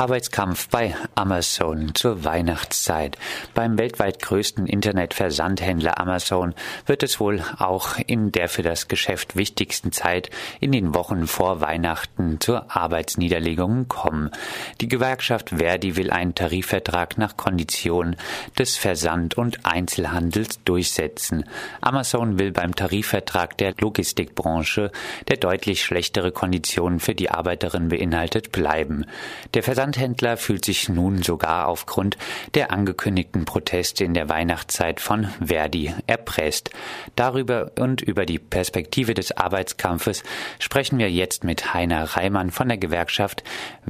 Arbeitskampf bei Amazon zur Weihnachtszeit. Beim weltweit größten Internetversandhändler Amazon wird es wohl auch in der für das Geschäft wichtigsten Zeit in den Wochen vor Weihnachten zur Arbeitsniederlegung kommen. Die Gewerkschaft Verdi will einen Tarifvertrag nach Konditionen des Versand- und Einzelhandels durchsetzen. Amazon will beim Tarifvertrag der Logistikbranche, der deutlich schlechtere Konditionen für die Arbeiterinnen beinhaltet, bleiben. Der Versand Versandhändler fühlt sich nun sogar aufgrund der angekündigten Proteste in der Weihnachtszeit von Verdi erpresst. Darüber und über die Perspektive des Arbeitskampfes sprechen wir jetzt mit Heiner Reimann von der Gewerkschaft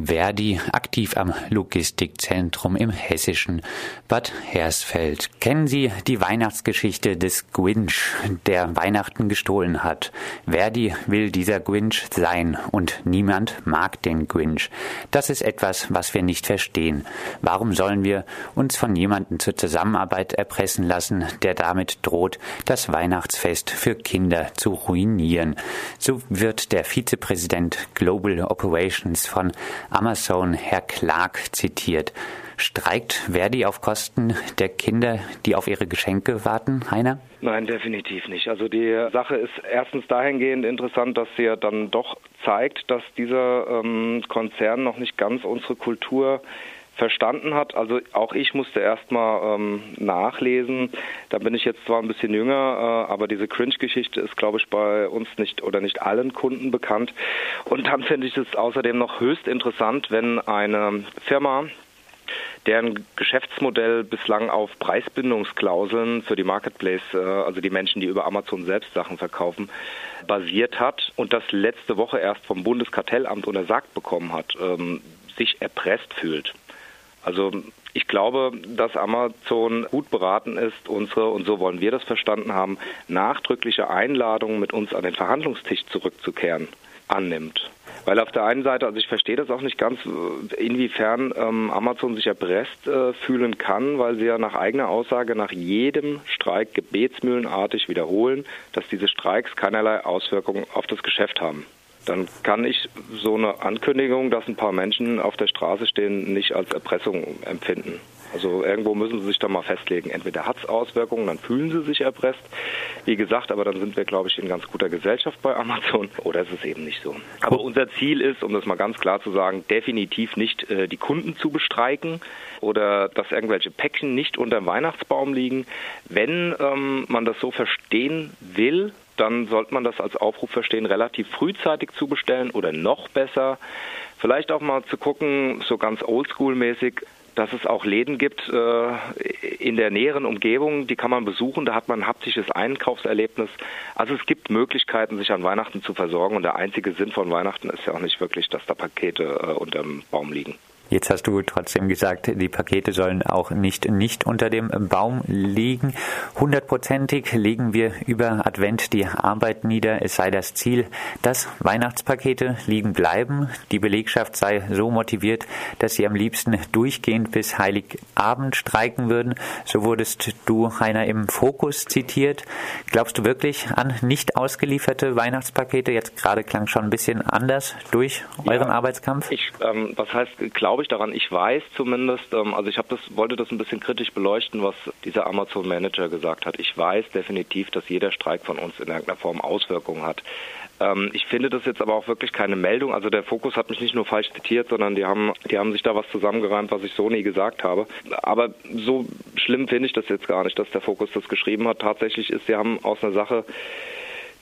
Verdi, aktiv am Logistikzentrum im hessischen Bad Hersfeld. Kennen Sie die Weihnachtsgeschichte des Grinch, der Weihnachten gestohlen hat? Verdi will dieser Grinch sein und niemand mag den Grinch. Das ist etwas, was wir nicht verstehen. Warum sollen wir uns von jemandem zur Zusammenarbeit erpressen lassen, der damit droht, das Weihnachtsfest für Kinder zu ruinieren? So wird der Vizepräsident Global Operations von Amazon, Herr Clark, zitiert. Streikt Verdi auf Kosten der Kinder, die auf ihre Geschenke warten, Heiner? Nein, definitiv nicht. Also die Sache ist erstens dahingehend interessant, dass sie ja dann doch zeigt, dass dieser ähm, Konzern noch nicht ganz unsere Kultur verstanden hat. Also auch ich musste erstmal ähm, nachlesen. Da bin ich jetzt zwar ein bisschen jünger, äh, aber diese Cringe-Geschichte ist, glaube ich, bei uns nicht oder nicht allen Kunden bekannt. Und dann finde ich es außerdem noch höchst interessant, wenn eine Firma deren Geschäftsmodell bislang auf Preisbindungsklauseln für die Marketplace, äh, also die Menschen, die über Amazon selbst Sachen verkaufen, basiert hat und das letzte Woche erst vom Bundeskartellamt untersagt bekommen hat, ähm, sich erpresst fühlt. Also ich glaube, dass Amazon gut beraten ist, unsere, und so wollen wir das verstanden haben, nachdrückliche Einladungen mit uns an den Verhandlungstisch zurückzukehren annimmt. Weil auf der einen Seite, also ich verstehe das auch nicht ganz, inwiefern ähm, Amazon sich erpresst äh, fühlen kann, weil sie ja nach eigener Aussage nach jedem Streik gebetsmühlenartig wiederholen, dass diese Streiks keinerlei Auswirkungen auf das Geschäft haben. Dann kann ich so eine Ankündigung, dass ein paar Menschen auf der Straße stehen, nicht als Erpressung empfinden. Also irgendwo müssen sie sich da mal festlegen. Entweder hat es Auswirkungen, dann fühlen sie sich erpresst. Wie gesagt, aber dann sind wir, glaube ich, in ganz guter Gesellschaft bei Amazon. Oder ist es eben nicht so. Aber unser Ziel ist, um das mal ganz klar zu sagen, definitiv nicht äh, die Kunden zu bestreiken oder dass irgendwelche Päckchen nicht unter dem Weihnachtsbaum liegen. Wenn ähm, man das so verstehen will, dann sollte man das als Aufruf verstehen, relativ frühzeitig zu bestellen oder noch besser, vielleicht auch mal zu gucken, so ganz oldschool-mäßig, dass es auch Läden gibt äh, in der näheren Umgebung, die kann man besuchen, da hat man ein haptisches Einkaufserlebnis. Also es gibt Möglichkeiten, sich an Weihnachten zu versorgen und der einzige Sinn von Weihnachten ist ja auch nicht wirklich, dass da Pakete äh, unterm Baum liegen. Jetzt hast du trotzdem gesagt, die Pakete sollen auch nicht, nicht unter dem Baum liegen. Hundertprozentig legen wir über Advent die Arbeit nieder. Es sei das Ziel, dass Weihnachtspakete liegen bleiben. Die Belegschaft sei so motiviert, dass sie am liebsten durchgehend bis Heiligabend streiken würden. So wurdest du, Heiner, im Fokus zitiert. Glaubst du wirklich an nicht ausgelieferte Weihnachtspakete? Jetzt gerade klang schon ein bisschen anders durch euren ja, Arbeitskampf. Ich, ähm, was heißt, glaube glaube ich daran. Ich weiß zumindest, ähm, also ich habe das, wollte das ein bisschen kritisch beleuchten, was dieser Amazon Manager gesagt hat. Ich weiß definitiv, dass jeder Streik von uns in irgendeiner Form Auswirkungen hat. Ähm, ich finde das jetzt aber auch wirklich keine Meldung. Also der Fokus hat mich nicht nur falsch zitiert, sondern die haben, die haben sich da was zusammengereimt, was ich so nie gesagt habe. Aber so schlimm finde ich das jetzt gar nicht, dass der Fokus das geschrieben hat. Tatsächlich ist, sie haben aus einer Sache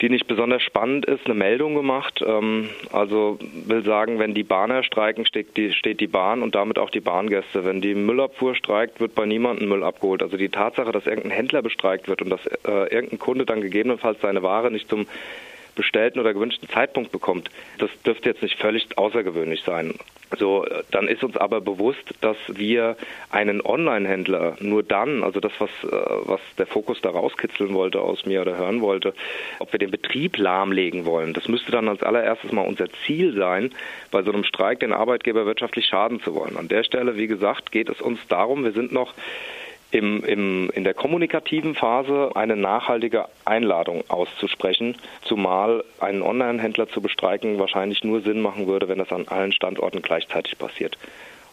die nicht besonders spannend ist, eine Meldung gemacht. Ähm, also will sagen, wenn die Bahner streiken, steht die, steht die Bahn und damit auch die Bahngäste. Wenn die Müllabfuhr streikt, wird bei niemandem Müll abgeholt. Also die Tatsache, dass irgendein Händler bestreikt wird und dass äh, irgendein Kunde dann gegebenenfalls seine Ware nicht zum bestellten oder gewünschten Zeitpunkt bekommt. Das dürfte jetzt nicht völlig außergewöhnlich sein. So, dann ist uns aber bewusst, dass wir einen Online-Händler nur dann, also das, was, äh, was der Fokus da rauskitzeln wollte aus mir oder hören wollte, ob wir den Betrieb lahmlegen wollen. Das müsste dann als allererstes mal unser Ziel sein, bei so einem Streik den Arbeitgeber wirtschaftlich schaden zu wollen. An der Stelle, wie gesagt, geht es uns darum, wir sind noch im, im, in der kommunikativen Phase eine nachhaltige Einladung auszusprechen, zumal einen Online-Händler zu bestreiken wahrscheinlich nur Sinn machen würde, wenn das an allen Standorten gleichzeitig passiert.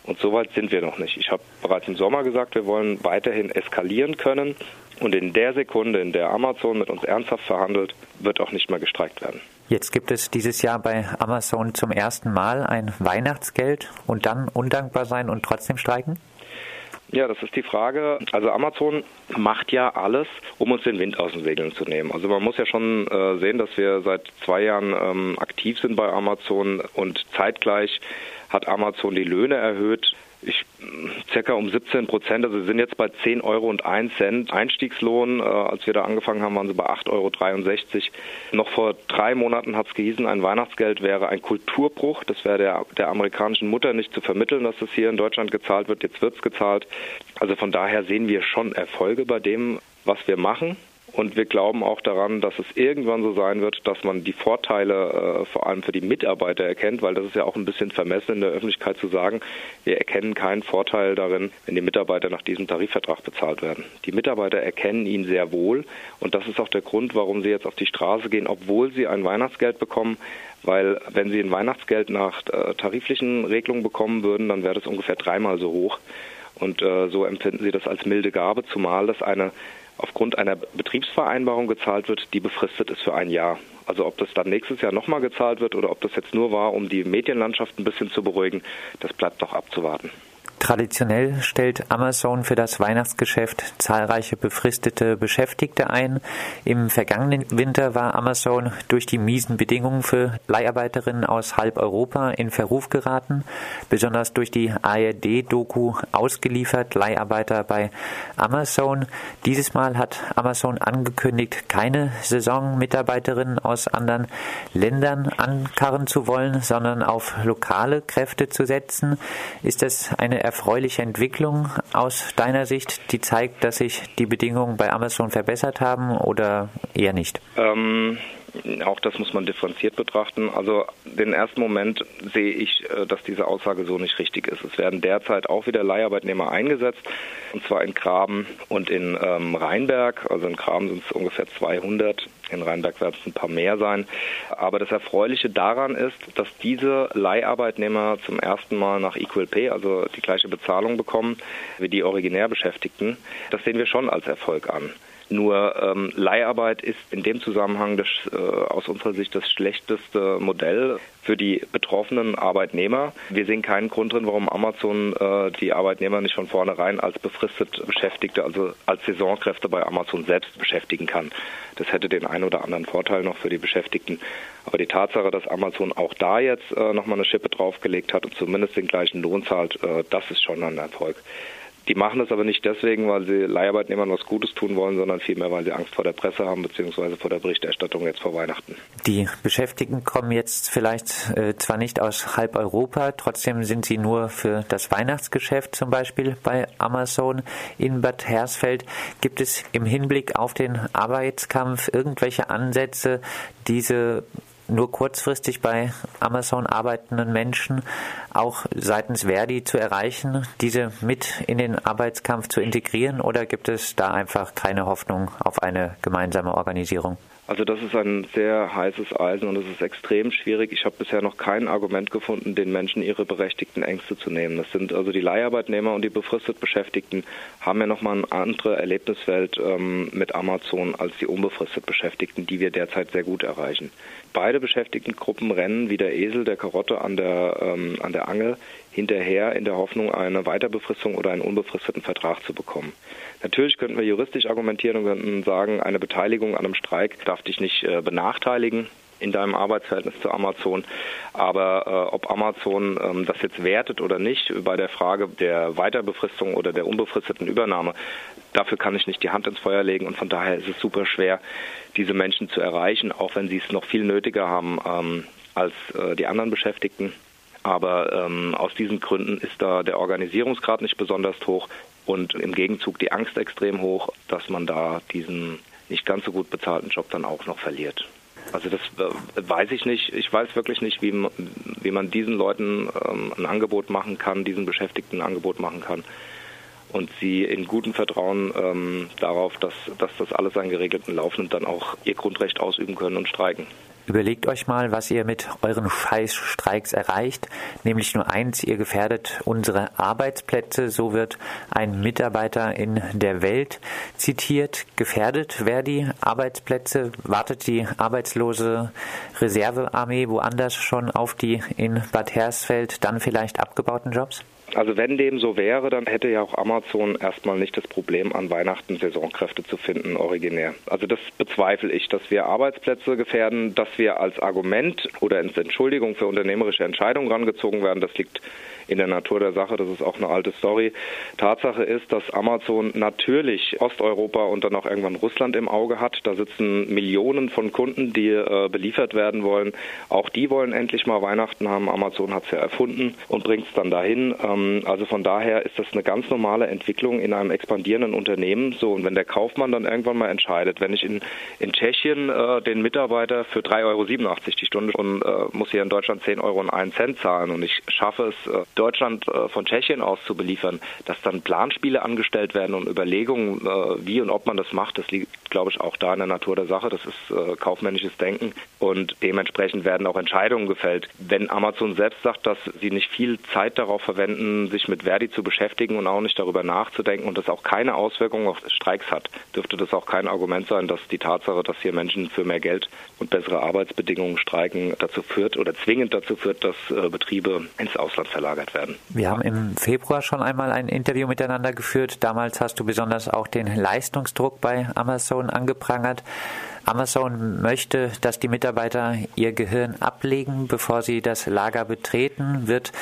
Und so weit sind wir noch nicht. Ich habe bereits im Sommer gesagt, wir wollen weiterhin eskalieren können. Und in der Sekunde, in der Amazon mit uns ernsthaft verhandelt, wird auch nicht mehr gestreikt werden. Jetzt gibt es dieses Jahr bei Amazon zum ersten Mal ein Weihnachtsgeld und dann undankbar sein und trotzdem streiken? Ja, das ist die Frage. Also Amazon macht ja alles, um uns den Wind aus den Segeln zu nehmen. Also man muss ja schon äh, sehen, dass wir seit zwei Jahren ähm, aktiv sind bei Amazon und zeitgleich hat Amazon die Löhne erhöht. Ich circa um 17 Prozent. Also wir sind jetzt bei 10 Euro und 1 Cent Einstiegslohn. Äh, als wir da angefangen haben, waren sie bei 8,63 Euro. Noch vor drei Monaten hat es gehießen, ein Weihnachtsgeld wäre ein Kulturbruch. Das wäre der, der amerikanischen Mutter nicht zu vermitteln, dass das hier in Deutschland gezahlt wird. Jetzt wird es gezahlt. Also von daher sehen wir schon Erfolge bei dem, was wir machen. Und wir glauben auch daran, dass es irgendwann so sein wird, dass man die Vorteile äh, vor allem für die Mitarbeiter erkennt, weil das ist ja auch ein bisschen vermessen in der Öffentlichkeit zu sagen, wir erkennen keinen Vorteil darin, wenn die Mitarbeiter nach diesem Tarifvertrag bezahlt werden. Die Mitarbeiter erkennen ihn sehr wohl und das ist auch der Grund, warum sie jetzt auf die Straße gehen, obwohl sie ein Weihnachtsgeld bekommen, weil wenn sie ein Weihnachtsgeld nach äh, tariflichen Regelungen bekommen würden, dann wäre das ungefähr dreimal so hoch. Und äh, so empfinden sie das als milde Gabe, zumal das eine aufgrund einer Betriebsvereinbarung gezahlt wird, die befristet ist für ein Jahr. Also ob das dann nächstes Jahr nochmal gezahlt wird oder ob das jetzt nur war, um die Medienlandschaft ein bisschen zu beruhigen, das bleibt noch abzuwarten. Traditionell stellt Amazon für das Weihnachtsgeschäft zahlreiche befristete Beschäftigte ein. Im vergangenen Winter war Amazon durch die miesen Bedingungen für Leiharbeiterinnen aus halb Europa in Verruf geraten. Besonders durch die ARD-Doku ausgeliefert Leiharbeiter bei Amazon. Dieses Mal hat Amazon angekündigt, keine Saisonmitarbeiterinnen aus anderen Ländern ankarren zu wollen, sondern auf lokale Kräfte zu setzen. Ist das eine erfreuliche Entwicklung aus deiner Sicht, die zeigt, dass sich die Bedingungen bei Amazon verbessert haben oder eher nicht? Ähm, auch das muss man differenziert betrachten. Also den ersten Moment sehe ich, äh, dass diese Aussage so nicht richtig ist. Es werden derzeit auch wieder Leiharbeitnehmer eingesetzt, und zwar in Graben und in ähm, Rheinberg. Also in Graben sind es ungefähr 200, in Rheinberg werden es ein paar mehr sein. Aber das Erfreuliche daran ist, dass diese Leiharbeitnehmer zum ersten Mal nach Equal Pay, also die gleiche Bezahlung bekommen wie die originär Beschäftigten. Das sehen wir schon als Erfolg an. Nur ähm, Leiharbeit ist in dem Zusammenhang das, äh, aus unserer Sicht das schlechteste Modell für die betroffenen Arbeitnehmer. Wir sehen keinen Grund drin, warum Amazon äh, die Arbeitnehmer nicht von vornherein als befristet Beschäftigte, also als Saisonkräfte bei Amazon selbst beschäftigen kann. Das hätte den einen oder anderen Vorteil noch für die Beschäftigten. Aber die Tatsache, dass Amazon auch da jetzt äh, nochmal eine Schippe draufgelegt hat und zumindest den gleichen Lohn zahlt, äh, das ist schon ein Erfolg. Die machen das aber nicht deswegen, weil sie Leiharbeitnehmern was Gutes tun wollen, sondern vielmehr, weil sie Angst vor der Presse haben, beziehungsweise vor der Berichterstattung jetzt vor Weihnachten. Die Beschäftigten kommen jetzt vielleicht äh, zwar nicht aus halb Europa, trotzdem sind sie nur für das Weihnachtsgeschäft zum Beispiel bei Amazon in Bad Hersfeld. Gibt es im Hinblick auf den Arbeitskampf irgendwelche Ansätze, diese nur kurzfristig bei Amazon arbeitenden Menschen auch seitens Verdi zu erreichen, diese mit in den Arbeitskampf zu integrieren oder gibt es da einfach keine Hoffnung auf eine gemeinsame Organisierung? Also das ist ein sehr heißes Eisen und es ist extrem schwierig. Ich habe bisher noch kein Argument gefunden, den Menschen ihre berechtigten Ängste zu nehmen. Das sind also die Leiharbeitnehmer und die befristet Beschäftigten haben ja nochmal eine andere Erlebniswelt ähm, mit Amazon als die unbefristet Beschäftigten, die wir derzeit sehr gut erreichen. Beide Beschäftigtengruppen rennen wie der Esel der Karotte an der, ähm, an der Angel hinterher in der Hoffnung, eine Weiterbefristung oder einen unbefristeten Vertrag zu bekommen. Natürlich könnten wir juristisch argumentieren und könnten sagen, eine Beteiligung an einem Streik darf dich nicht äh, benachteiligen in deinem Arbeitsverhältnis zu Amazon. Aber äh, ob Amazon ähm, das jetzt wertet oder nicht bei der Frage der Weiterbefristung oder der unbefristeten Übernahme, dafür kann ich nicht die Hand ins Feuer legen und von daher ist es super schwer, diese Menschen zu erreichen, auch wenn sie es noch viel nötiger haben ähm, als äh, die anderen Beschäftigten. Aber ähm, aus diesen Gründen ist da der Organisierungsgrad nicht besonders hoch und im Gegenzug die Angst extrem hoch, dass man da diesen nicht ganz so gut bezahlten Job dann auch noch verliert. Also das äh, weiß ich nicht. Ich weiß wirklich nicht, wie, wie man diesen Leuten ähm, ein Angebot machen kann, diesen Beschäftigten ein Angebot machen kann und sie in gutem Vertrauen ähm, darauf, dass, dass das alles einen geregelten Lauf nimmt, dann auch ihr Grundrecht ausüben können und streiken. Überlegt euch mal, was ihr mit euren Scheißstreiks erreicht. Nämlich nur eins, ihr gefährdet unsere Arbeitsplätze. So wird ein Mitarbeiter in der Welt zitiert. Gefährdet wer die Arbeitsplätze? Wartet die arbeitslose Reservearmee woanders schon auf die in Bad Hersfeld dann vielleicht abgebauten Jobs? Also wenn dem so wäre, dann hätte ja auch Amazon erstmal nicht das Problem, an Weihnachten Saisonkräfte zu finden, originär. Also das bezweifle ich, dass wir Arbeitsplätze gefährden, dass wir als Argument oder als Entschuldigung für unternehmerische Entscheidungen rangezogen werden. Das liegt in der Natur der Sache. Das ist auch eine alte Story. Tatsache ist, dass Amazon natürlich Osteuropa und dann auch irgendwann Russland im Auge hat. Da sitzen Millionen von Kunden, die äh, beliefert werden wollen. Auch die wollen endlich mal Weihnachten haben. Amazon hat es ja erfunden und bringt es dann dahin. Ähm, also von daher ist das eine ganz normale Entwicklung in einem expandierenden Unternehmen. So und wenn der Kaufmann dann irgendwann mal entscheidet, wenn ich in, in Tschechien äh, den Mitarbeiter für 3,87 Euro die Stunde und äh, muss hier in Deutschland 10 Euro und 1 Cent zahlen und ich schaffe es, äh, Deutschland äh, von Tschechien aus zu beliefern, dass dann Planspiele angestellt werden und Überlegungen, äh, wie und ob man das macht, das liegt, glaube ich, auch da in der Natur der Sache. Das ist äh, kaufmännisches Denken und dementsprechend werden auch Entscheidungen gefällt. Wenn Amazon selbst sagt, dass sie nicht viel Zeit darauf verwenden, sich mit Verdi zu beschäftigen und auch nicht darüber nachzudenken und das auch keine Auswirkungen auf Streiks hat, dürfte das auch kein Argument sein, dass die Tatsache, dass hier Menschen für mehr Geld und bessere Arbeitsbedingungen streiken, dazu führt oder zwingend dazu führt, dass Betriebe ins Ausland verlagert werden. Wir haben im Februar schon einmal ein Interview miteinander geführt. Damals hast du besonders auch den Leistungsdruck bei Amazon angeprangert. Amazon möchte, dass die Mitarbeiter ihr Gehirn ablegen, bevor sie das Lager betreten. Wird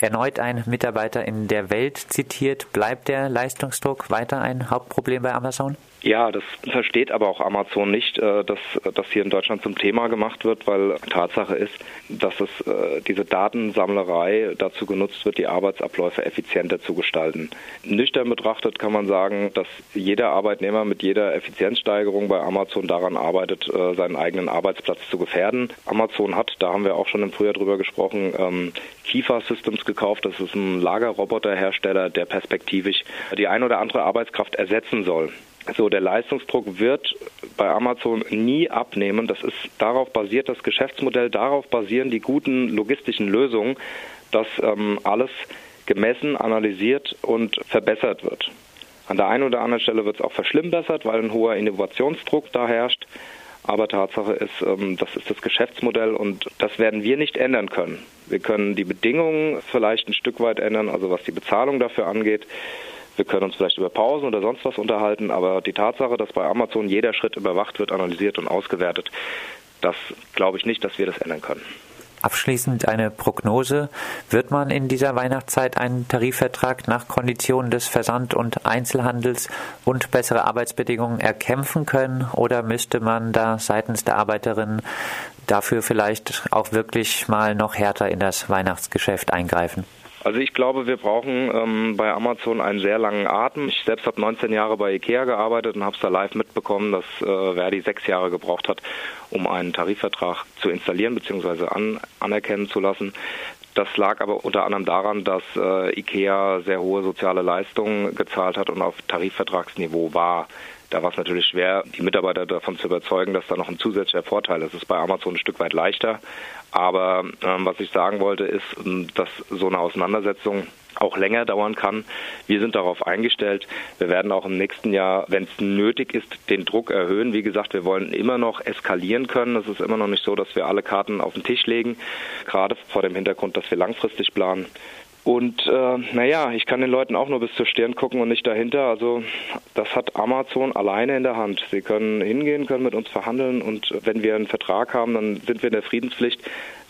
erneut ein Mitarbeiter in der Welt zitiert. Bleibt der Leistungsdruck weiter ein Hauptproblem bei Amazon? Ja, das versteht aber auch Amazon nicht, äh, dass das hier in Deutschland zum Thema gemacht wird, weil Tatsache ist, dass es äh, diese Datensammlerei dazu genutzt wird, die Arbeitsabläufe effizienter zu gestalten. Nüchtern betrachtet kann man sagen, dass jeder Arbeitnehmer mit jeder Effizienzsteigerung bei Amazon daran arbeitet, äh, seinen eigenen Arbeitsplatz zu gefährden. Amazon hat, da haben wir auch schon im Frühjahr drüber gesprochen, ähm, Kifa Gekauft. Das ist ein Lagerroboterhersteller, der perspektivisch die ein oder andere Arbeitskraft ersetzen soll. So, der Leistungsdruck wird bei Amazon nie abnehmen. Das ist darauf basiert, das Geschäftsmodell, darauf basieren die guten logistischen Lösungen, dass ähm, alles gemessen, analysiert und verbessert wird. An der einen oder anderen Stelle wird es auch verschlimmbessert, weil ein hoher Innovationsdruck da herrscht. Aber Tatsache ist, ähm, das ist das Geschäftsmodell und das werden wir nicht ändern können. Wir können die Bedingungen vielleicht ein Stück weit ändern, also was die Bezahlung dafür angeht. Wir können uns vielleicht über Pausen oder sonst was unterhalten, aber die Tatsache, dass bei Amazon jeder Schritt überwacht wird, analysiert und ausgewertet, das glaube ich nicht, dass wir das ändern können. Abschließend eine Prognose. Wird man in dieser Weihnachtszeit einen Tarifvertrag nach Konditionen des Versand- und Einzelhandels und bessere Arbeitsbedingungen erkämpfen können oder müsste man da seitens der Arbeiterinnen dafür vielleicht auch wirklich mal noch härter in das Weihnachtsgeschäft eingreifen? Also ich glaube, wir brauchen ähm, bei Amazon einen sehr langen Atem. Ich selbst habe 19 Jahre bei Ikea gearbeitet und habe es da live mitbekommen, dass äh, Verdi sechs Jahre gebraucht hat, um einen Tarifvertrag zu installieren bzw. An, anerkennen zu lassen. Das lag aber unter anderem daran, dass äh, IKEA sehr hohe soziale Leistungen gezahlt hat und auf Tarifvertragsniveau war. Da war es natürlich schwer, die Mitarbeiter davon zu überzeugen, dass da noch ein zusätzlicher Vorteil ist. Es ist bei Amazon ein Stück weit leichter. Aber ähm, was ich sagen wollte, ist, ähm, dass so eine Auseinandersetzung auch länger dauern kann. Wir sind darauf eingestellt. Wir werden auch im nächsten Jahr, wenn es nötig ist, den Druck erhöhen. Wie gesagt, wir wollen immer noch eskalieren können. Es ist immer noch nicht so, dass wir alle Karten auf den Tisch legen, gerade vor dem Hintergrund, dass wir langfristig planen. Und äh, naja, ich kann den Leuten auch nur bis zur Stirn gucken und nicht dahinter. Also das hat Amazon alleine in der Hand. Sie können hingehen, können mit uns verhandeln und wenn wir einen Vertrag haben, dann sind wir in der Friedenspflicht.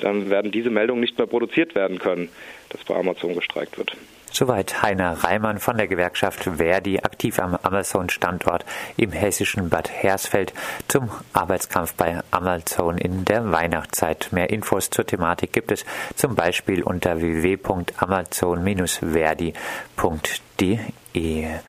Dann werden diese Meldungen nicht mehr produziert werden können, dass bei Amazon gestreikt wird. Soweit Heiner Reimann von der Gewerkschaft Verdi, aktiv am Amazon-Standort im hessischen Bad Hersfeld zum Arbeitskampf bei Amazon in der Weihnachtszeit. Mehr Infos zur Thematik gibt es zum Beispiel unter www.amazon-verdi.de.